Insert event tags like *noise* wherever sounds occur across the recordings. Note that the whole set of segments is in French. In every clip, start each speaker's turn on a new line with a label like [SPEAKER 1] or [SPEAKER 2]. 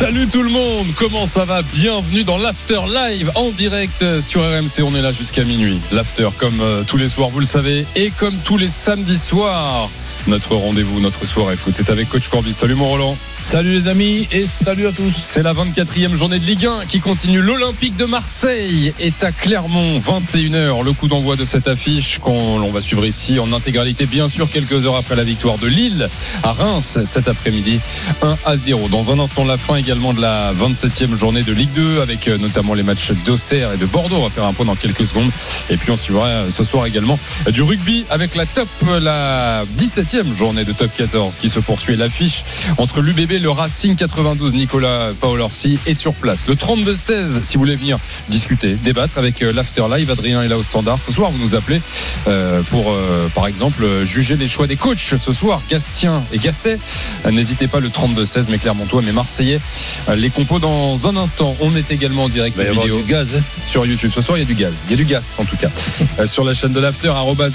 [SPEAKER 1] Salut tout le monde, comment ça va? Bienvenue dans l'After Live en direct sur RMC. On est là jusqu'à minuit. L'After, comme euh, tous les soirs, vous le savez, et comme tous les samedis soirs. Notre rendez-vous, notre soirée foot, c'est avec Coach Corby. Salut mon Roland.
[SPEAKER 2] Salut les amis et salut à tous.
[SPEAKER 1] C'est la 24e journée de Ligue 1 qui continue. L'Olympique de Marseille est à Clermont, 21h. Le coup d'envoi de cette affiche qu'on va suivre ici en intégralité, bien sûr, quelques heures après la victoire de Lille à Reims cet après-midi, 1 à 0. Dans un instant, la fin également de la 27e journée de Ligue 2 avec euh, notamment les matchs d'Auxerre et de Bordeaux. On va faire un point dans quelques secondes. Et puis on suivra euh, ce soir également du rugby avec la top, la 17e journée de top 14 qui se poursuit. L'affiche entre l'UBB le Racing 92, Nicolas Paolorsi est sur place. Le 32-16, si vous voulez venir discuter, débattre avec euh, l'After Live, Adrien est là au standard. Ce soir, vous nous appelez euh, pour, euh, par exemple, juger les choix des coachs. Ce soir, Gastien et Gasset. N'hésitez pas, le 32-16, mais Clermontois, mais Marseillais. Les compos dans un instant. On est également en direct vidéo
[SPEAKER 2] du gaz. hein.
[SPEAKER 1] sur YouTube. Ce soir, il y a du gaz. Il y a du gaz, en tout cas. *laughs* Euh, sur la chaîne de l'After,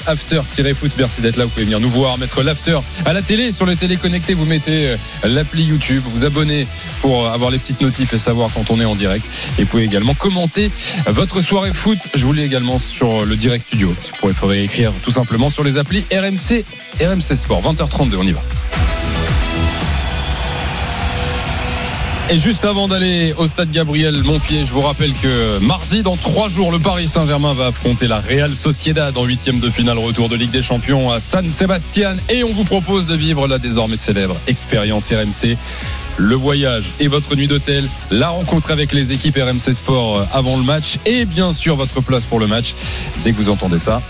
[SPEAKER 1] after-foot. Merci d'être là. Vous pouvez venir nous voir, mettre l'After à la télé. Sur le télé connecté, vous mettez euh, l'appli YouTube, vous abonnez pour avoir les petites notifs et savoir quand on est en direct. Et vous pouvez également commenter votre soirée foot. Je vous l'ai également sur le direct studio. Vous pourrez écrire tout simplement sur les applis RMC, RMC Sport. 20h32, on y va. Et juste avant d'aller au stade Gabriel Montpied, je vous rappelle que mardi, dans trois jours, le Paris Saint-Germain va affronter la Real Sociedad en huitième de finale retour de Ligue des Champions à San Sebastian. Et on vous propose de vivre la désormais célèbre expérience RMC. Le voyage et votre nuit d'hôtel, la rencontre avec les équipes RMC Sport avant le match et bien sûr votre place pour le match. Dès que vous entendez ça,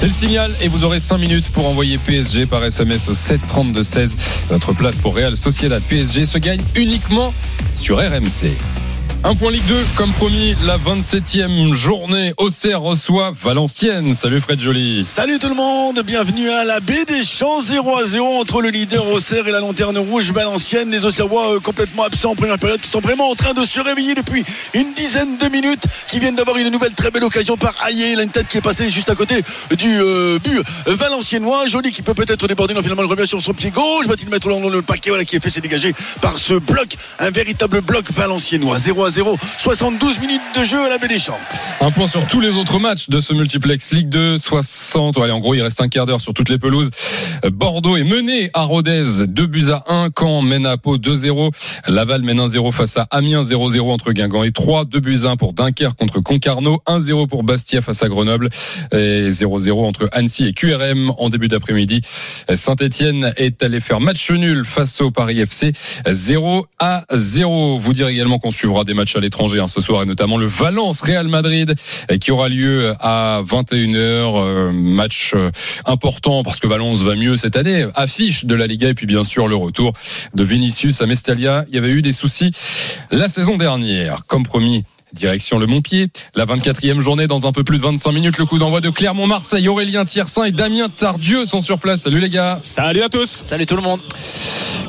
[SPEAKER 1] C'est le signal et vous aurez 5 minutes pour envoyer PSG par SMS au 732-16. Votre place pour Real Sociedad PSG se gagne uniquement sur RMC. Un point Ligue 2, comme promis, la 27e journée. Auxerre reçoit Valenciennes. Salut Fred Joly.
[SPEAKER 3] Salut tout le monde, bienvenue à la baie des Champs 0 à 0 entre le leader Auxerre et la lanterne rouge Valenciennes. Les Auxerrois euh, complètement absents en première période qui sont vraiment en train de se réveiller depuis une dizaine de minutes, qui viennent d'avoir une nouvelle très belle occasion par Ayer, une tête qui est passée juste à côté du euh, but valenciennois. Joli qui peut peut-être déborder, non finalement il revient sur son pied gauche, va-t-il mettre dans le paquet voilà, qui est fait s'est dégagé par ce bloc, un véritable bloc valenciennois. 0 à 0, 72 minutes de jeu à la baie des Champs.
[SPEAKER 1] Un point sur tous les autres matchs de ce multiplex Ligue 2, 60. Allez, en gros, il reste un quart d'heure sur toutes les pelouses. Bordeaux est mené à Rodez, 2 buts à 1. Caen mène à Pau 2-0. Laval mène 1-0 face à Amiens, 0-0 entre Guingamp et 3. 2 buts à 1 pour Dunkerque contre Concarneau. 1-0 pour Bastia face à Grenoble. Et 0-0 entre Annecy et QRM en début d'après-midi. Saint-Etienne est allé faire match nul face au Paris FC. 0 à 0. Vous dire également qu'on suivra des matchs à l'étranger hein, ce soir et notamment le Valence Real Madrid euh, qui aura lieu à 21h. euh, match euh, important parce que Valence va mieux cette année. Affiche de la Liga et puis bien sûr le retour de Vinicius à Mestalia. Il y avait eu des soucis la saison dernière. Comme promis, Direction le Montpied, la 24e journée dans un peu plus de 25 minutes. Le coup d'envoi de Clermont-Marseille, Aurélien Tiersin et Damien Tardieu sont sur place. Salut les gars.
[SPEAKER 4] Salut à tous. Salut tout le monde.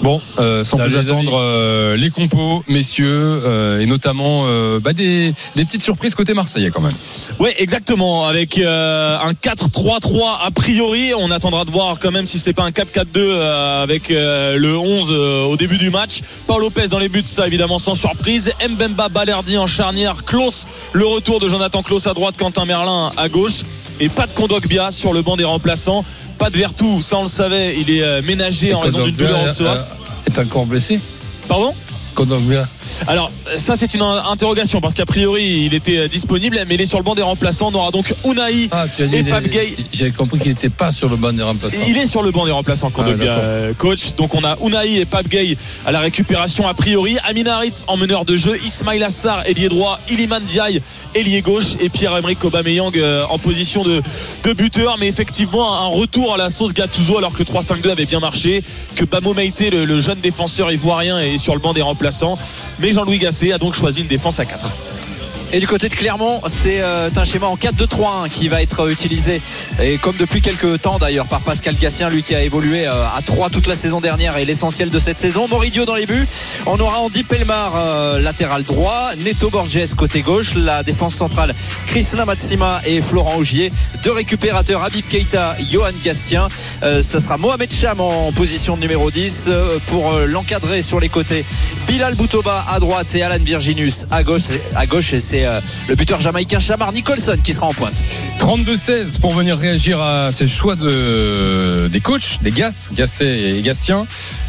[SPEAKER 1] Bon, euh, sans
[SPEAKER 2] Salut
[SPEAKER 1] plus
[SPEAKER 2] les
[SPEAKER 1] attendre, euh, les compos, messieurs, euh, et notamment euh, bah, des, des petites surprises côté marseillais quand même.
[SPEAKER 4] Ouais, exactement. Avec euh, un 4-3-3 a priori, on attendra de voir quand même si c'est pas un 4-4-2 euh, avec euh, le 11 euh, au début du match. Paul Lopez dans les buts, ça évidemment sans surprise. Mbemba, Balerdi en charnière, Klaus, le retour de Jonathan Klaus à droite, Quentin Merlin à gauche. Et pas de Kondogbia sur le banc des remplaçants. Pas de Vertou, ça on le savait, il est euh, ménagé en raison d'une douleur au psoas.
[SPEAKER 2] est encore blessé.
[SPEAKER 4] Pardon?
[SPEAKER 2] Kondogbia.
[SPEAKER 4] Alors, ça, c'est une interrogation parce qu'a priori, il était disponible, mais il est sur le banc des remplaçants. On aura donc Unai
[SPEAKER 2] Ah,
[SPEAKER 4] et Pape Gay.
[SPEAKER 2] J'avais compris qu'il n'était pas sur le banc des remplaçants.
[SPEAKER 4] Il est sur le banc des remplaçants, Kondogbia,
[SPEAKER 2] Ah,
[SPEAKER 4] euh, coach. Donc on a Unai et Pape Gay à la récupération a priori. Amin Harit en meneur de jeu. Ismail Assar, ailier droit. Iliman Diaye, ailier gauche. Et Pierre-Emerick Aubameyang euh, en position de, de buteur. Mais effectivement, un retour à la sauce Gattuso alors que le 3-5-2 avait bien marché. Que Bamo Meite, le, le jeune défenseur ivoirien, est sur le banc des remplaçants. Mais Jean-Louis Gasset a donc choisi une défense à 4.
[SPEAKER 5] Et du côté de Clermont, c'est euh, un schéma en 4-2-3-1 qui va être utilisé. Et comme depuis quelques temps d'ailleurs par Pascal Gassien, lui qui a évolué euh, à 3 toute la saison dernière et l'essentiel de cette saison. Moridio dans les buts. On aura Andy Pelmar euh, latéral droit, Neto Borges côté gauche, la défense centrale Christina Matsima et Florent Augier. Deux récupérateurs Habib Keita, Johan Gastien. Euh, ça sera Mohamed Cham en position de numéro 10 euh, pour euh, l'encadrer sur les côtés. Bilal Boutoba à droite et Alan Virginus à gauche. À gauche et c'est euh, le buteur jamaïcain Chamar Nicholson qui sera en pointe.
[SPEAKER 1] 32-16 pour venir réagir à ces choix de, des coachs, des Gas, Gasset et Gastien.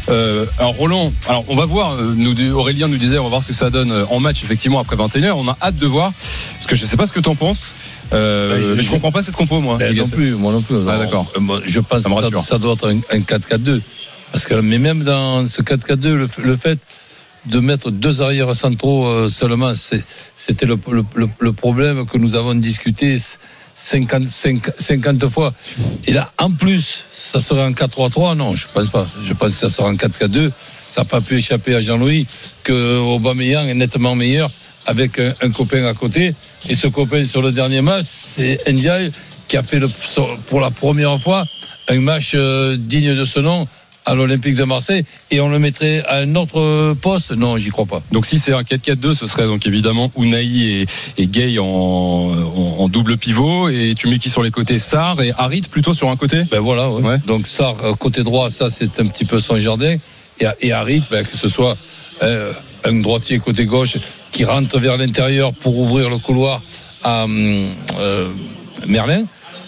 [SPEAKER 1] Euh, alors Roland, alors on va voir, nous, Aurélien nous disait on va voir ce que ça donne euh, en match effectivement après 21h, on a hâte de voir, parce que je sais pas ce que t'en penses, euh,
[SPEAKER 2] Ouais, je-
[SPEAKER 1] mais je comprends pas cette compo moi.
[SPEAKER 2] Ben,
[SPEAKER 1] les
[SPEAKER 2] non plus, moi non plus.
[SPEAKER 1] Ah, d'accord.
[SPEAKER 2] je pense
[SPEAKER 1] Ça
[SPEAKER 2] que ça, doit être un, un 4-4-2. Parce que, mais même dans ce 4-4-2, le, f- le fait de mettre deux arrières centraux euh, seulement, c'était le, problème que nous avons discuté 50, 50, 50 fois. Et là, en plus, ça serait un 4-3-3 Non, je pense pas. Je pense que ça sera un 4-4-2. Ça n'a pas pu échapper à Jean-Louis que Aubameyang est nettement meilleur avec un, copain à côté. Et ce copain sur le dernier match, c'est Ndiaye qui a fait pour la première fois un match euh, digne de ce nom à l'Olympique de Marseille et on le mettrait à un autre poste Non, j'y crois pas.
[SPEAKER 1] Donc si c'est un 4-4-2, ce serait donc évidemment Unai et, et Gay en, en, en double pivot, et tu mets qui sur les côtés? Sar et Harit plutôt sur un côté?
[SPEAKER 2] Ben voilà, ouais.
[SPEAKER 1] Ouais.
[SPEAKER 2] donc ça, euh, côté droit, ça c'est un petit peu son jardin. Et, et Harit, ben, que ce soit euh, un droitier côté gauche qui rentre vers l'intérieur pour ouvrir le couloir à hum, euh, Merlin.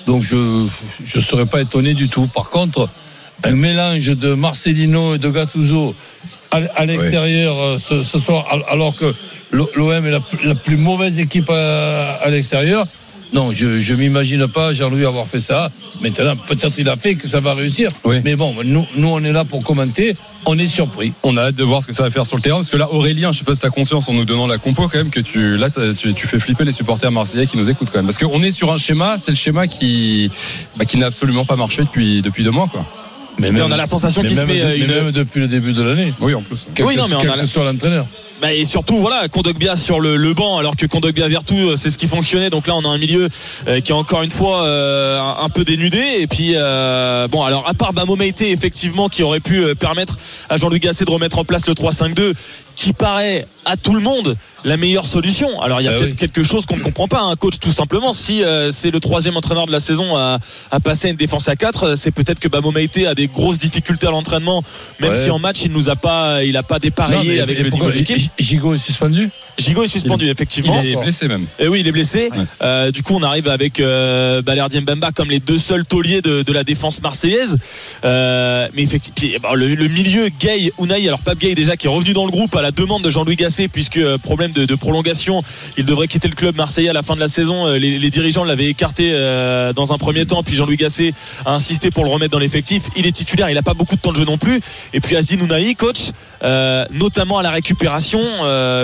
[SPEAKER 2] Donc je ne serais pas étonné du tout. Par contre, un mélange de Marcelino et de Gattuso à, à l'extérieur euh, ce, ce soir, al- alors que l'OM est la, la plus mauvaise équipe à, à l'extérieur. Non, je ne m'imagine pas Jean-Louis avoir fait ça. Maintenant, peut-être il a fait que ça va réussir.
[SPEAKER 1] Oui.
[SPEAKER 2] Mais bon, nous, nous, on est là pour commenter. On est surpris.
[SPEAKER 1] On a hâte de voir ce que ça va faire sur le terrain parce que là Aurélien, je sais pas si t'as conscience en nous donnant la compo quand même que tu là tu, tu fais flipper les supporters marseillais qui nous écoutent quand même parce qu'on est sur un schéma, c'est le schéma qui bah, qui n'a absolument pas marché depuis depuis deux mois quoi.
[SPEAKER 2] Mais,
[SPEAKER 4] on a la sensation qu'il se met,
[SPEAKER 2] de-
[SPEAKER 4] euh, une-
[SPEAKER 2] même depuis le début de l'année.
[SPEAKER 1] Oui en plus.
[SPEAKER 2] Quel
[SPEAKER 4] Oui, non, mais on a la-
[SPEAKER 2] l'entraîneur.
[SPEAKER 4] Bah, et surtout, voilà, Kondogbia sur le, le banc, alors que Kondogbia Vertu, euh, c'est ce qui fonctionnait. Donc là, on a un milieu euh, qui est encore une fois euh, un, un peu dénudé. Et puis, euh, bon, alors à part Bamo Meite, effectivement, qui aurait pu euh, permettre à Jean-Louis Gasset de remettre en place le 3-5-2, qui paraît à tout le monde la meilleure solution. Alors il y a
[SPEAKER 2] Bah
[SPEAKER 4] peut-être
[SPEAKER 2] oui.
[SPEAKER 4] quelque chose qu'on ne comprend pas, un coach tout simplement. Si euh, c'est le troisième entraîneur de la saison à, à passer à une défense à 4 c'est peut-être que Bamo Meite a des grosses difficultés à l'entraînement, même
[SPEAKER 2] Ouais.
[SPEAKER 4] si en match il nous a pas, il a pas dépareillé
[SPEAKER 2] Non, mais-
[SPEAKER 4] avec
[SPEAKER 2] et
[SPEAKER 4] le niveau de l'équipe.
[SPEAKER 2] Gigot est suspendu?
[SPEAKER 4] Gigot est suspendu effectivement.
[SPEAKER 1] Il est blessé même.
[SPEAKER 4] Et oui, il est blessé.
[SPEAKER 1] Ouais.
[SPEAKER 4] Euh, du coup, on arrive avec euh, Balerdi Mbemba comme les deux seuls tauliers de, de la défense marseillaise. Euh, mais effectivement, bon, le, le milieu Gay, Unai, alors Pape Gay déjà qui est revenu dans le groupe à la demande de Jean-Louis Gasset puisque euh, problème de, prolongation, il devrait quitter le club marseillais à la fin de la saison. Euh, Les, dirigeants l'avaient écarté euh, dans un premier temps, puis Jean-Louis Gasset a insisté pour le remettre dans l'effectif. Il est titulaire, il n'a pas beaucoup de temps de jeu non plus. Et puis Azine Unai, coach, notamment à la récupération,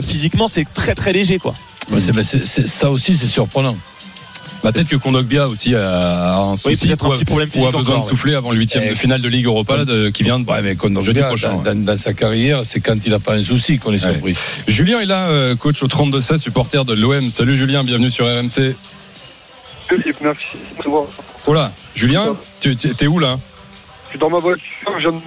[SPEAKER 4] physiquement c'est très très léger quoi.
[SPEAKER 2] C'est- c'est- Ça aussi, c'est surprenant.
[SPEAKER 1] Bah, peut-être que Kondogbia aussi a, un souci
[SPEAKER 4] peut-être un
[SPEAKER 1] ou a-
[SPEAKER 4] petit problème
[SPEAKER 1] ou a besoin
[SPEAKER 4] encore,
[SPEAKER 1] de souffler avant le huitième
[SPEAKER 2] Eh,
[SPEAKER 1] de finale de Ligue Europa là, de- qui vient de,
[SPEAKER 2] Ouais, mais quand
[SPEAKER 1] jeudi
[SPEAKER 2] dans,
[SPEAKER 1] prochain. ouais.
[SPEAKER 2] dans- dans sa carrière, c'est quand il n'a pas un souci qu'on est
[SPEAKER 1] Ouais.
[SPEAKER 2] surpris.
[SPEAKER 1] Julien est là, euh, coach au 32-16, supporter de l'OM. Salut Julien, bienvenue sur RMC.
[SPEAKER 6] Merci.
[SPEAKER 1] Oh là, Julien, tu tu- t'es où là?
[SPEAKER 6] Je suis dans ma voiture, je viens de-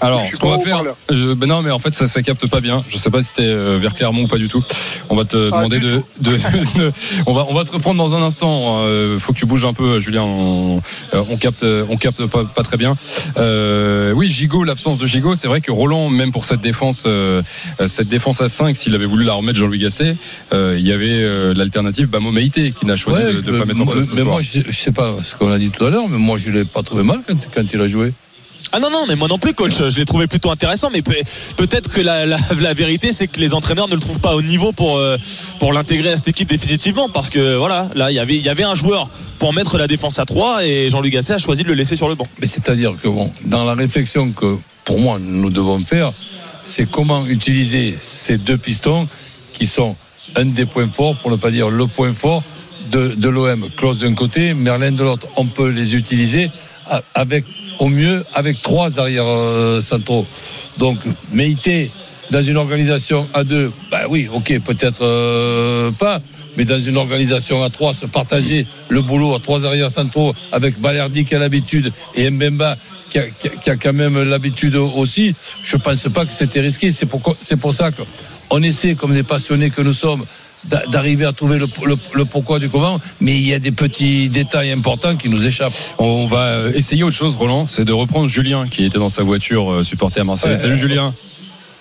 [SPEAKER 1] Alors, ce qu'on va faire, je- ben non, mais en fait, ça, ça capte pas bien. Je sais pas si t'es euh, vers Clermont ou pas du tout. On va te
[SPEAKER 6] Ah,
[SPEAKER 1] demander de, de- de- on va, on va te reprendre dans un instant. Euh, faut que tu bouges un peu, Julien. On, euh, on capte, on capte pas, pas très bien. Euh, oui, Gigot, l'absence de Gigot, c'est vrai que Roland, même pour cette défense, euh, cette défense à 5 s'il avait voulu la remettre Jean-Louis Gasset, euh, il y avait euh, l'alternative Bamo Meïté qui n'a choisi
[SPEAKER 2] Ouais,
[SPEAKER 1] de, de
[SPEAKER 2] mais
[SPEAKER 1] pas mettre en place ce
[SPEAKER 2] mais
[SPEAKER 1] soir.
[SPEAKER 2] moi, je, je sais pas ce qu'on a dit tout à l'heure, mais moi, je l'ai pas trouvé mal quand, quand il a joué.
[SPEAKER 4] Ah non, non, mais moi non plus, coach. Je l'ai trouvé plutôt intéressant, mais peut- peut-être que la, vérité, c'est que les entraîneurs ne le trouvent pas au niveau pour, euh, pour l'intégrer à cette équipe définitivement. Parce que voilà, là, il y avait- il y avait un joueur pour mettre la défense à 3 et Jean-Luc Gasset a choisi de le laisser sur le banc.
[SPEAKER 2] Mais c'est-à-dire que bon, dans la réflexion que pour moi nous devons faire, c'est comment utiliser ces deux pistons qui sont un des points forts, pour ne pas dire le point fort de, l'OM. Klaus d'un côté, Merlin de l'autre. On peut les utiliser avec au mieux avec trois arrières euh, centraux. Donc Meïté dans une organisation à deux, bah oui, ok, peut-être euh, pas. Mais dans une organisation à trois, se partager le boulot à trois arrières centraux avec Balerdi qui a l'habitude et Mbemba qui a, quand même l'habitude aussi, je pense pas que c'était risqué. C'est pour ça qu'on essaie, comme des passionnés que nous sommes, d'arriver à trouver le, le- le pourquoi du comment, mais il y a des petits détails importants qui nous échappent.
[SPEAKER 1] On va euh, essayer autre chose, Roland, c'est de reprendre Julien qui était dans sa voiture euh, supporter à Marseille.
[SPEAKER 2] Ouais.
[SPEAKER 1] Salut Julien.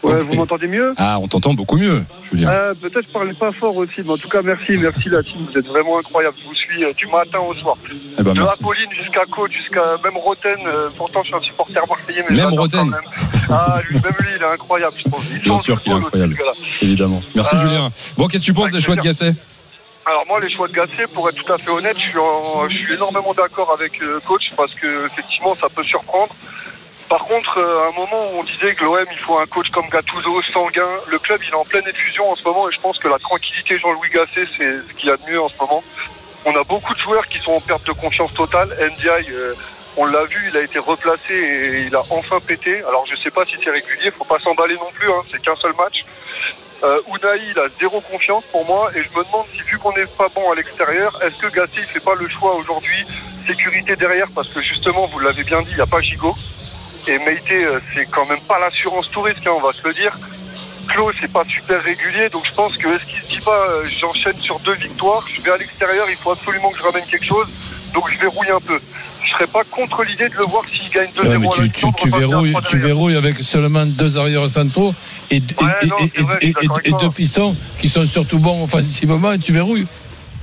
[SPEAKER 6] Ouais, vous m'entendez mieux?
[SPEAKER 1] Ah, on t'entend beaucoup mieux, Julien.
[SPEAKER 6] euh, Peut-être je parlais pas fort aussi, mais en tout cas, merci, merci la team. Vous êtes vraiment incroyable. Je vous suis euh, du matin au soir.
[SPEAKER 1] Eh ben,
[SPEAKER 6] de
[SPEAKER 1] merci.
[SPEAKER 6] Apolline jusqu'à Côte, jusqu'à même Roten. euh, pourtant, je suis un supporter marseillais, mais
[SPEAKER 1] Même Roten.
[SPEAKER 6] même. Ah, lui, même lui, il est incroyable, je. Il
[SPEAKER 1] Bien sûr qu'il est
[SPEAKER 6] aussi,
[SPEAKER 1] incroyable. Évidemment. Merci Julien. Bon, qu'est-ce que tu penses des choix de. Gasset?
[SPEAKER 6] Alors moi, les choix de Gasset, pour être tout à fait honnête, je suis, en- je suis énormément d'accord avec coach parce que effectivement, ça peut surprendre. Par contre, euh, à un moment où on disait que l'OM, il faut un coach comme Gattuso, sanguin, le club, il est en pleine effusion en ce moment et je pense que la tranquillité Jean-Louis Gasset, c'est ce qu'il y a de mieux en ce moment. On a beaucoup de joueurs qui sont en perte de confiance totale. NDI, euh, on l'a vu, il a été replacé et il a enfin pété. Alors je sais pas si c'est régulier, faut pas s'emballer non plus, hein, c'est qu'un seul match. Euh, Unai, il a zéro confiance pour moi et je me demande si vu qu'on n'est pas bon à l'extérieur, est-ce que Gasset il fait pas le choix aujourd'hui sécurité derrière parce que justement vous l'avez bien dit, il n'y a pas Gigot et Meïté euh, c'est quand même pas l'assurance touriste, hein, on va se le dire. Claude c'est pas super régulier donc je pense que est-ce qu'il se dit pas euh, j'enchaîne sur deux victoires, je vais à l'extérieur, il faut absolument que je ramène quelque chose donc je verrouille un peu. Je serais pas contre l'idée de le voir s'il gagne 2-0
[SPEAKER 2] Ouais,
[SPEAKER 6] à
[SPEAKER 2] tu, tu, verrouilles, tu verrouilles avec seulement deux arrières centraux et, deux pistons qui sont surtout bons offensivement et tu verrouilles.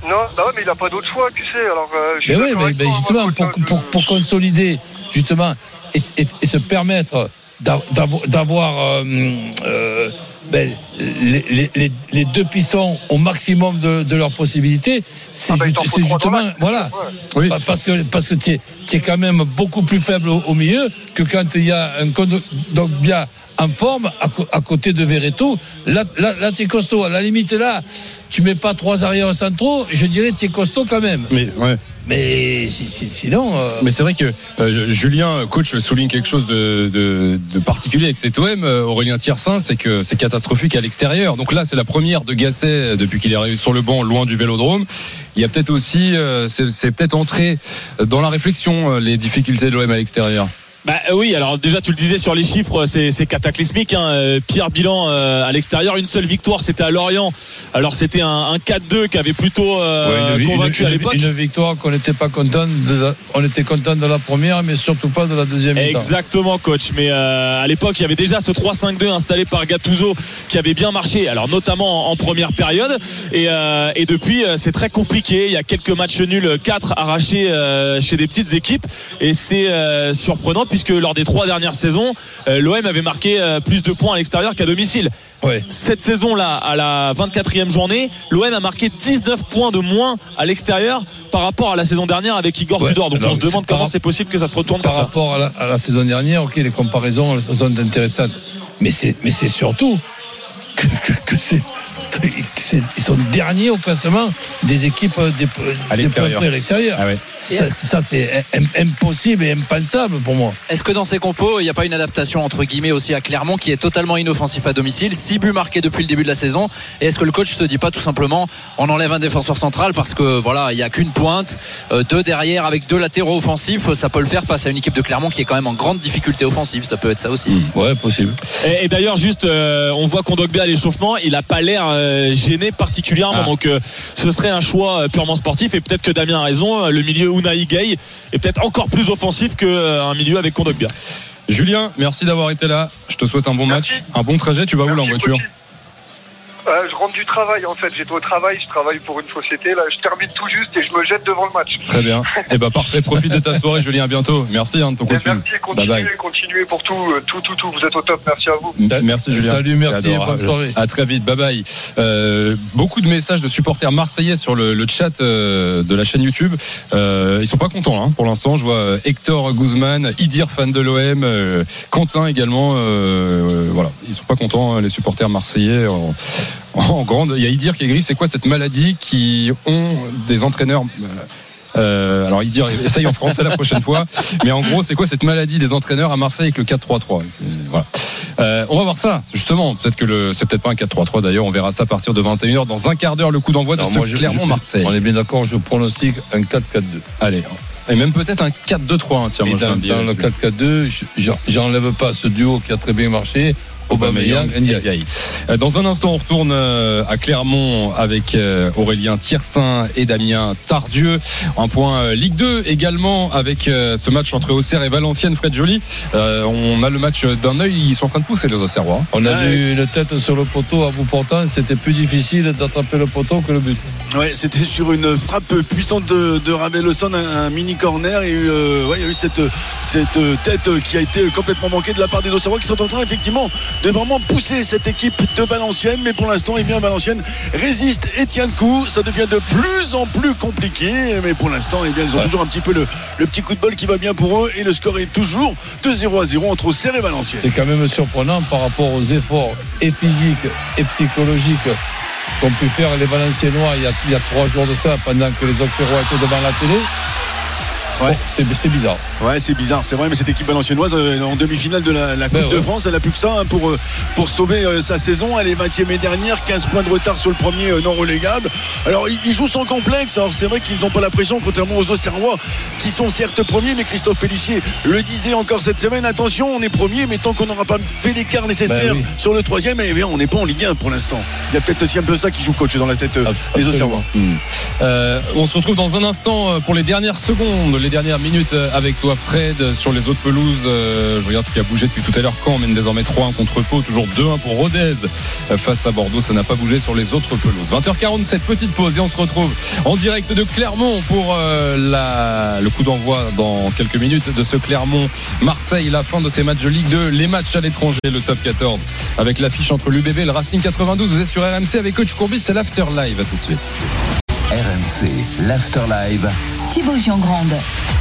[SPEAKER 6] Non, bah mais il a pas d'autre choix, tu sais. Alors, euh, je
[SPEAKER 2] Mais oui, mais, mais
[SPEAKER 6] toi,
[SPEAKER 2] justement, pour,
[SPEAKER 6] hein,
[SPEAKER 2] pour, pour consolider, justement, et, et- et se permettre d'a- d'avo- d'avoir euh, euh, ben, les, les- les- les deux pistons au maximum de, de leurs possibilités, c'est
[SPEAKER 6] Ah bah,
[SPEAKER 2] ju-
[SPEAKER 6] dans
[SPEAKER 2] justement, voilà.
[SPEAKER 1] Oui.
[SPEAKER 2] Parce que parce que tu es, quand même beaucoup plus faible au, au milieu que quand il y a un donc bien en forme à, côté de Verretou. Là, là, là tu es costaud. À la limite, là, tu mets pas trois arrières centraux, je dirais tu es costaud quand même.
[SPEAKER 1] Mais ouais.
[SPEAKER 2] Mais si- si- sinon. euh,
[SPEAKER 1] Mais c'est vrai que euh, Julien, coach, souligne quelque chose de, particulier avec cet OM, euh, Aurélien Tiersin, c'est que c'est catastrophique à l'extérieur. Donc là, c'est la première de Gasset euh, depuis qu'il est arrivé sur le banc, loin du Vélodrome. Il y a peut-être aussi, euh, c'est peut-être entré dans la réflexion euh, les difficultés de l'OM à l'extérieur.
[SPEAKER 4] Bah euh, oui, alors déjà tu le disais sur les chiffres, c'est c'est cataclysmique. Hein. Euh, Pire bilan euh, à l'extérieur, une seule victoire, c'était à Lorient. Alors c'était un, un 4-2 qui avait plutôt euh,
[SPEAKER 2] ouais,
[SPEAKER 4] convaincu
[SPEAKER 2] une-
[SPEAKER 4] à l'époque.
[SPEAKER 2] une victoire qu'on n'était pas content de la- on était content de la première, mais surtout pas de la deuxième.
[SPEAKER 4] Exactement, coach. Mais euh, à l'époque, il y avait déjà ce 3-5-2 installé par Gattuso qui avait bien marché. Alors notamment en, en première période. Et, euh, et depuis, euh, c'est très compliqué. Il y a quelques matchs nuls, 4 arrachés euh, chez des petites équipes. Et c'est euh, surprenant puisque lors des trois dernières saisons, euh, l'OM avait marqué euh, plus de points à l'extérieur qu'à domicile.
[SPEAKER 2] Ouais.
[SPEAKER 4] Cette saison-là, à la 24e journée, l'OM a marqué 19 points de moins à l'extérieur par rapport à la saison dernière avec Igor
[SPEAKER 2] Ouais,
[SPEAKER 4] Tudor. Donc
[SPEAKER 2] alors,
[SPEAKER 4] on se demande comment c'est possible que ça se retourne
[SPEAKER 2] par
[SPEAKER 4] comme ça.
[SPEAKER 2] rapport à la, à la saison dernière, ok, les comparaisons elles sont intéressantes, mais c'est mais c'est surtout que, que- que c'est ils sont derniers au classement des équipes des,
[SPEAKER 1] À
[SPEAKER 2] des
[SPEAKER 1] l'extérieur.
[SPEAKER 2] points près à l'extérieur.
[SPEAKER 1] Ah ouais.
[SPEAKER 2] Ça, ça, c'est im- impossible et impensable pour moi.
[SPEAKER 5] Est-ce que dans ces compos, il n'y a pas une adaptation entre guillemets aussi à Clermont qui est totalement inoffensif à domicile 6 buts marqués depuis le début de la saison. Et est-ce que le coach se dit pas tout simplement on enlève un défenseur central parce que voilà, il n'y a qu'une pointe, euh, deux derrière avec deux latéraux offensifs, ça peut le faire face à une équipe de Clermont qui est quand même en grande difficulté offensive. Ça peut être ça aussi.
[SPEAKER 2] Ouais, possible.
[SPEAKER 4] Et, et d'ailleurs, juste, euh, on voit Kondogbia à l'échauffement, il a pas l'air euh, gêné particulièrement.
[SPEAKER 1] Ah.
[SPEAKER 4] Donc, euh, ce serait un choix euh, purement sportif. Et peut-être que Damien a raison. euh, Le milieu Unai Gay est peut-être encore plus offensif qu'un milieu avec Kondogbia.
[SPEAKER 1] Julien, merci d'avoir été là. Je te souhaite un bon match, un bon trajet. Tu vas où là en voiture?
[SPEAKER 6] Euh, je rentre du travail en fait, j'étais au travail, je travaille pour une société, là je termine tout juste et je me jette devant le match.
[SPEAKER 1] Très bien. Eh ben parfait, profite de ta soirée Julien, à bientôt. Merci hein, de ton.
[SPEAKER 6] Merci, continuez,
[SPEAKER 1] Bye bye.
[SPEAKER 6] continuez pour tout, euh, tout, tout, tout, vous êtes au top, merci à vous.
[SPEAKER 1] Merci Julien.
[SPEAKER 2] Salut, merci, bonne soirée.
[SPEAKER 1] À très vite, bye bye. Euh, beaucoup de messages de supporters marseillais sur le, le chat euh, de la chaîne YouTube. Euh, ils sont pas contents hein, pour l'instant. Je vois euh, Hector Guzman, Idir fan de l'OM, euh, Quentin également. euh, euh, voilà, ils sont pas contents hein, les supporters marseillais. En grande, il y a Idir qui est gris. C'est quoi cette maladie qui ont des entraîneurs euh, alors, Idir essaye en français la prochaine fois. Mais en gros, c'est quoi cette maladie des entraîneurs à Marseille avec le 4-3-3 C'est- Voilà. Euh, on va voir ça, justement. Peut-être que le, c'est peut-être pas un 4-3-3 d'ailleurs. On verra ça à partir de 21h. Dans un quart d'heure, le coup d'envoi de
[SPEAKER 2] Alors,
[SPEAKER 1] ce
[SPEAKER 2] moi, je-
[SPEAKER 1] Clermont-Marseille.
[SPEAKER 2] On est bien d'accord, je pronostique un 4-4-2.
[SPEAKER 1] Allez. Et même peut-être un 4-2-3. hein, Tiens, moi,
[SPEAKER 2] dans, le
[SPEAKER 1] là-dessus.
[SPEAKER 2] 4-4-2, je- j'en- j'enlève pas ce duo qui a très bien marché. Aubameyang, Ndiaye.
[SPEAKER 1] Euh, Dans un instant, on retourne euh, à Clermont avec euh, Aurélien Tiersin et Damien Tardieu. Un point Ligue 2 également avec ce match entre Auxerre et Valenciennes. Fred Joly, on a le match d'un œil. Ils sont en train de pousser les Auxerrois.
[SPEAKER 2] On a
[SPEAKER 3] Ouais.
[SPEAKER 2] vu une tête sur le poteau à bout portant, c'était plus difficile d'attraper le poteau que le but.
[SPEAKER 3] Ouais, c'était sur une frappe puissante de, de Raveloson, un, un mini corner et euh, ouais, il y a eu cette, cette tête qui a été complètement manquée de la part des Auxerrois qui sont en train effectivement de vraiment pousser cette équipe de Valenciennes. Mais pour l'instant, eh bien Valenciennes résiste et tient le coup. Ça devient de plus en plus compliqué. Mais pour l'instant, eh bien, ils ont
[SPEAKER 2] Ouais.
[SPEAKER 3] toujours un petit peu le, le petit coup de bol qui va bien pour eux et le score est toujours de 0 à 0 entre Auxerre et Valenciennes.
[SPEAKER 2] C'est quand même surprenant par rapport aux efforts et physiques et psychologiques qu'ont pu faire les Valenciennois il y, a, il y a trois jours de ça, pendant que les Auxerrois étaient devant la télé.
[SPEAKER 3] Ouais.
[SPEAKER 2] Bon, c'est bizarre.
[SPEAKER 3] Ouais, c'est bizarre, c'est vrai, mais cette équipe valenciennoise euh, en demi-finale de la, la Coupe
[SPEAKER 2] Ben
[SPEAKER 3] de. France, elle a plus que ça hein, pour, euh, pour sauver euh, sa saison. Elle est 20e et dernière, 15 points de retard sur le premier euh, non relégable. Alors, ils, ils jouent sans complexe. Alors, c'est vrai qu'ils n'ont pas la pression, contrairement aux Auxerrois, qui sont certes premiers, mais Christophe Pellissier le disait encore cette semaine. Attention, on est premier, mais tant qu'on n'aura pas fait l'écart nécessaire
[SPEAKER 2] Ben oui.
[SPEAKER 3] sur le troisième, eh bien, on n'est pas en Ligue 1 pour l'instant. Il y a peut-être aussi un peu ça qui joue coach dans la tête des. Auxerrois.
[SPEAKER 1] Euh, on se retrouve dans un instant pour les dernières secondes, les dernières minutes euh, avec toi Fred sur les autres pelouses. Euh, Je regarde ce qui a bougé depuis tout à l'heure. Caen on mène désormais 3-1 contre Pau, toujours 2-1 pour Rodez euh, face à Bordeaux. Ça n'a pas bougé sur les autres pelouses. 20h47, petite pause et on se retrouve en direct de Clermont pour le coup d'envoi dans quelques minutes de ce Clermont-Marseille. La fin de ces matchs de Ligue 2, les matchs à l'étranger, le top 14 avec l'affiche entre l'UBB et le Racing 92. Vous êtes sur RMC avec Coach Courbis, c'est l'after live. À tout de suite.
[SPEAKER 7] RMC, l'After Live.
[SPEAKER 8] Thibaut Giangrande.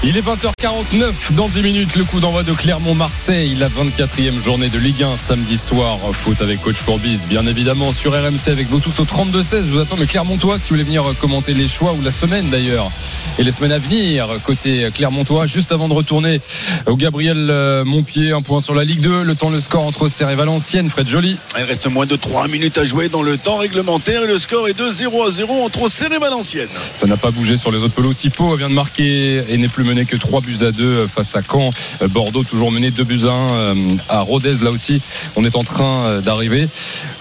[SPEAKER 1] Il est 20h49 dans 10 minutes le coup d'envoi de Clermont-Marseille. La 24e journée de Ligue 1 samedi soir. Foot avec coach Courbis bien évidemment sur RMC avec vous tous au 32-16 je vous attends le Clermontois si vous voulez venir commenter les choix ou la semaine d'ailleurs et les semaines à venir côté Clermontois juste avant de retourner au Gabriel euh, Montpied un point sur la Ligue 2 le temps le score entre Auxerre et Valenciennes. Fred Joly.
[SPEAKER 3] Il reste moins de 3 minutes à jouer dans le temps réglementaire et le score est de 0 à 0 entre Auxerre et Valenciennes.
[SPEAKER 1] Ça n'a pas bougé sur les autres pelouses. Vient de marquer et n'est plus mené que 3 buts à 2 face à Caen. Bordeaux toujours mené 2 buts à 1 euh, à Rodez. Là aussi, on est en train euh, d'arriver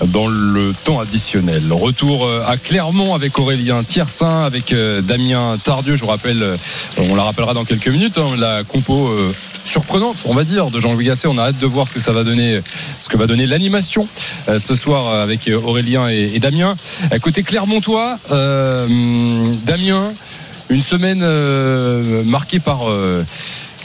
[SPEAKER 1] dans le temps additionnel. Retour euh, à Clermont avec Aurélien Tiersin, avec Damien Tardieu. Je vous rappelle, on la rappellera dans quelques minutes, hein, la compo surprenante, on va dire, de Jean-Louis Gasset. On a hâte de voir ce que ça va donner, ce que va donner l'animation ce soir avec Aurélien et, Damien. À côté Clermontois, Damien, une semaine euh, marquée par euh,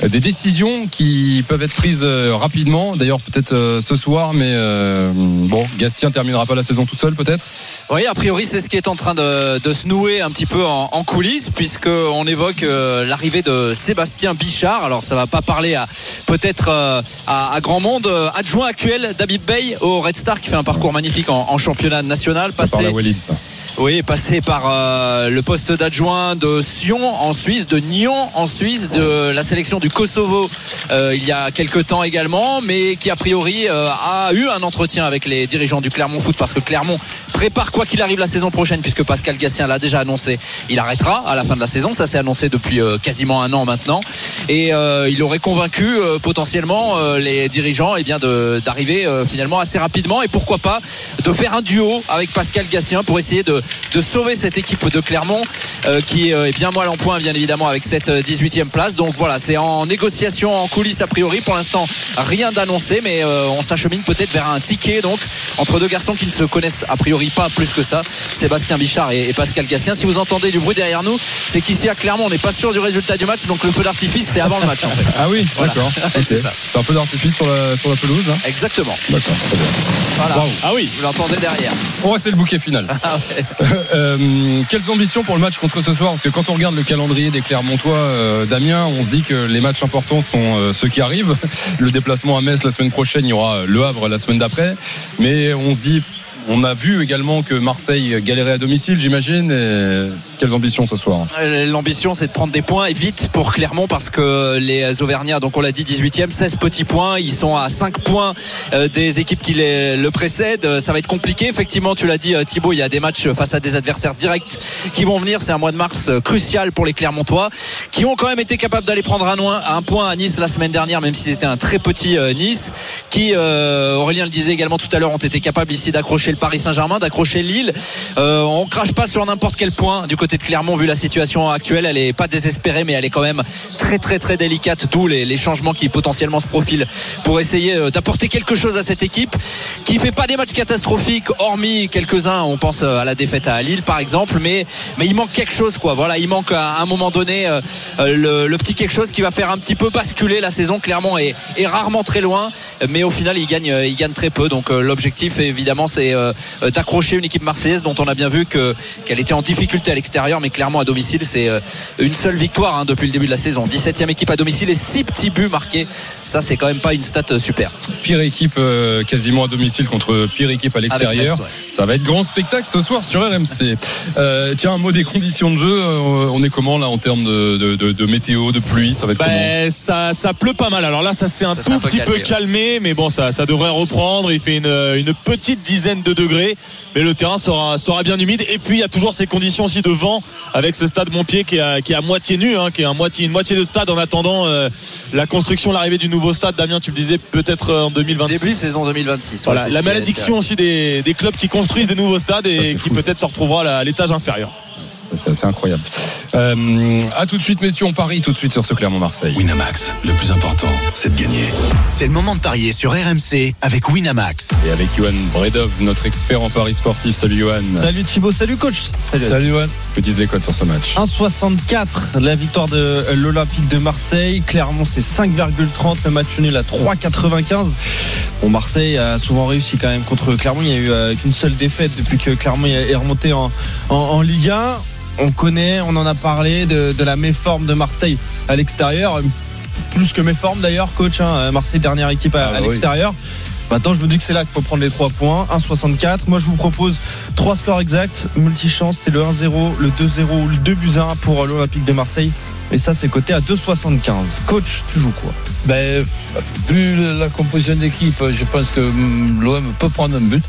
[SPEAKER 1] des décisions qui peuvent être prises euh, rapidement. D'ailleurs, peut-être ce soir, mais euh, bon, Gastien terminera pas la saison tout seul, peut-être.
[SPEAKER 5] Oui, a priori, c'est ce qui est en train de, de se nouer un petit peu en, en coulisses, puisqu'on évoque euh, l'arrivée de Sébastien Bichard. Alors, ça va pas parler à peut-être euh, à, à grand monde. Adjoint actuel d'Abib Bey au Red Star, qui fait un parcours magnifique en, en championnat national.
[SPEAKER 1] Ça parle
[SPEAKER 5] Passé,
[SPEAKER 1] à Walid, ça.
[SPEAKER 5] Oui, passé par euh, le poste d'adjoint de Sion en Suisse, de Nyon en Suisse, de la sélection du Kosovo euh, il y a quelques temps également, mais qui a priori euh, a eu un entretien avec les dirigeants du Clermont Foot parce que Clermont prépare quoi qu'il arrive la saison prochaine puisque Pascal Gassien l'a déjà annoncé, il arrêtera à la fin de la saison, ça s'est annoncé depuis euh, quasiment un an maintenant. Et euh, il aurait convaincu euh, potentiellement les dirigeants eh bien d'arriver finalement assez rapidement et pourquoi pas de faire un duo avec Pascal Gassien pour essayer de, de sauver cette équipe de Clermont euh, qui euh, est bien moins en point bien évidemment avec cette 18e place. Donc voilà, c'est en négociation en coulisses a priori. Pour l'instant, rien d'annoncé, mais euh, on s'achemine peut-être vers un ticket donc entre deux garçons qui ne se connaissent a priori pas plus que ça, Sébastien Bichard et, et Pascal Gassien. Si vous entendez du bruit derrière nous, c'est qu'ici à Clermont, on n'est pas sûr du résultat du match, donc le feu d'artifice c'est avant le match en fait.
[SPEAKER 1] Ah oui,
[SPEAKER 5] Voilà.
[SPEAKER 1] d'accord. *laughs*
[SPEAKER 5] C'est ça.
[SPEAKER 1] Un peu d'artifice sur la, sur la pelouse, là?
[SPEAKER 5] Exactement.
[SPEAKER 1] D'accord, très bien.
[SPEAKER 5] Voilà.
[SPEAKER 4] Ah oui.
[SPEAKER 5] Vous l'entendez derrière.
[SPEAKER 1] Bon, c'est le bouquet final. *laughs*
[SPEAKER 5] Ah ouais. *laughs*
[SPEAKER 1] Euh, quelles ambitions pour le match contre ce soir Parce que quand on regarde le calendrier des Clermontois, euh, Damien, on se dit que les matchs importants sont euh, ceux qui arrivent. *laughs* Le déplacement à Metz la semaine prochaine, il y aura Le Havre la semaine d'après. Mais on se dit, on a vu également que Marseille galérait à domicile, j'imagine. Quelles ambitions ce soir?
[SPEAKER 5] Euh, L'ambition, c'est de prendre des points et vite pour Clermont parce que les Auvergnats, donc on l'a dit, 18e, 16 petits points. Ils sont à 5 points euh, des équipes qui les, le précèdent. Ça va être compliqué. Effectivement, tu l'as dit, euh, Thibaut, il y a des matchs face à des adversaires directs qui vont venir. C'est un mois de mars crucial pour les Clermontois qui ont quand même été capables d'aller prendre un, un point à Nice la semaine dernière, même si c'était un très petit Nice, qui, Aurélien le disait également tout à l'heure, ont été capables ici d'accrocher le Paris Saint-Germain, d'accrocher Lille. Euh, on crache pas sur n'importe quel point du côté de Clermont, vu la situation actuelle. Elle est pas désespérée, mais elle est quand même très très très délicate. D'où les, changements qui potentiellement se profilent pour essayer euh, d'apporter quelque chose à cette équipe qui fait pas des matchs catastrophiques, hormis quelques-uns. On pense euh, à la défaite à Lille par exemple, mais mais il manque quelque chose quoi. Voilà, il manque à un moment donné euh, euh, le, petit quelque chose qui va faire un petit peu basculer la saison. Clermont est, est rarement très loin, mais au final il gagne euh, il gagne très peu. Donc euh, l'objectif évidemment c'est euh, euh, d'accrocher une équipe marseillaise dont on a bien vu que qu'elle était en difficulté à l'extérieur, mais clairement à domicile c'est euh, une seule victoire hein, depuis le début de la saison. 17e équipe à domicile et 6 petits buts marqués. Ça c'est quand même pas une stat euh, super.
[SPEAKER 1] Pire équipe euh, quasiment à domicile contre pire équipe à l'extérieur.
[SPEAKER 5] Ouais.
[SPEAKER 1] Ça va être grand spectacle ce soir sur RMC. Euh, tiens, un mot des conditions de jeu. Euh, on est comment là en termes de, de- de- de météo, de pluie Ça va être comment
[SPEAKER 4] Ben, ça, ça pleut pas mal. Alors là, ça s'est un
[SPEAKER 5] Ça
[SPEAKER 4] tout
[SPEAKER 5] s'est un peu
[SPEAKER 4] petit peu
[SPEAKER 5] calmé, ouais.
[SPEAKER 4] calmé, mais bon, ça, ça devrait reprendre. Il fait une, une petite dizaine de degrés, mais le terrain sera, sera bien humide. Et puis, il y a toujours ces conditions aussi de vent avec ce stade Montpied qui est à, qui est à moitié nu, hein, qui est à moitié, une moitié de stade en attendant euh, la construction, l'arrivée du nouveau stade. Damien, tu le disais, peut-être en 2026.
[SPEAKER 5] Début saison 2026.
[SPEAKER 4] Voilà,
[SPEAKER 5] Ouais,
[SPEAKER 4] la malédiction aussi des, des clubs qui construisent des nouveaux stades et qui peut-être se retrouvera à l'étage inférieur.
[SPEAKER 1] C'est assez incroyable. Euh, à tout de suite, messieurs, on parie tout de suite sur ce Clermont-Marseille.
[SPEAKER 7] Winamax, le plus important, c'est de gagner.
[SPEAKER 9] C'est le moment de parier sur RMC avec Winamax.
[SPEAKER 1] Et avec Johan Bredov, notre expert en paris sportif. Salut Johan.
[SPEAKER 10] Salut Thibaut, salut coach. Salut.
[SPEAKER 2] Salut, Johan.
[SPEAKER 1] Que disent les codes sur ce match
[SPEAKER 10] 1,64 la victoire de l'Olympique de Marseille. Clermont, c'est 5,30. Le match nul à 3,95. Bon, Marseille a souvent réussi quand même contre Clermont. Il n'y a eu euh, qu'une seule défaite depuis que Clermont est remonté en, en, en Ligue 1. On connaît, on en a parlé de, de la méforme de Marseille à l'extérieur. Plus que méforme d'ailleurs, coach. hein. Marseille, dernière équipe à,
[SPEAKER 2] Ah,
[SPEAKER 10] à
[SPEAKER 2] oui.
[SPEAKER 10] l'extérieur. Maintenant, je me dis que c'est là qu'il faut prendre les 3 points. 1,64. Moi, je vous propose 3 scores exacts. Multichance, c'est le 1-0, le 2-0 ou le 2 buts à 1 pour l'Olympique de Marseille. Et ça, c'est coté à 2,75. Coach, tu joues quoi?
[SPEAKER 2] Ben, vu la composition d'équipe, je pense que hum, l'OM peut prendre un but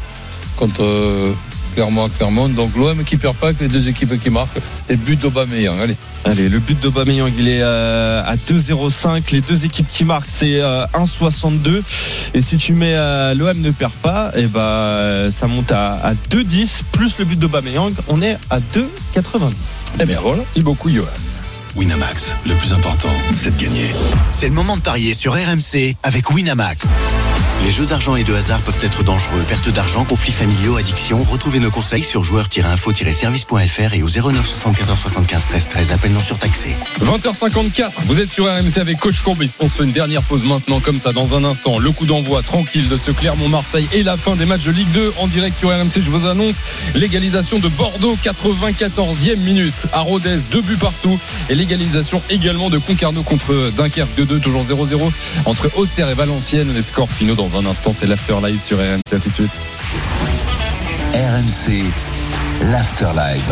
[SPEAKER 2] contre Clermont à Clermont. Donc l'OM qui perd pas avec les deux équipes qui marquent. Et but d'Aubameyang. Allez.
[SPEAKER 10] Allez, le but d'Aubameyang, il est euh, à 2,05. Les deux équipes qui marquent, c'est euh, 1,62. Et si tu mets euh, l'OM ne perd pas, et ben euh, ça monte à, à 2,10 plus le but d'Aubameyang. On est à 2,90.
[SPEAKER 1] Eh bien voilà, merci beaucoup Johan.
[SPEAKER 7] Winamax, le plus important, c'est de gagner.
[SPEAKER 9] C'est le moment de parier sur RMC avec Winamax. Les jeux d'argent et de hasard peuvent être dangereux. Perte d'argent, conflits familiaux, addiction. Retrouvez nos conseils sur joueurs-info-service.fr et au 09 74 75 13 13. Appel non surtaxé.
[SPEAKER 1] 20h54, vous êtes sur RMC avec Coach Courbis. On se fait une dernière pause maintenant, comme ça, dans un instant. Le coup d'envoi tranquille de ce Clermont-Marseille et la fin des matchs de Ligue 2 en direct sur RMC. Je vous annonce l'égalisation de Bordeaux, 94e minute. À Rodez, deux buts partout. Et l'égalisation également de Concarneau contre Dunkerque 2-2, toujours 0-0 entre Auxerre et Valenciennes. Les scores finaux dans un instant, c'est l'Afterlife sur RMC. À tout de suite.
[SPEAKER 7] RMC, l'Afterlife.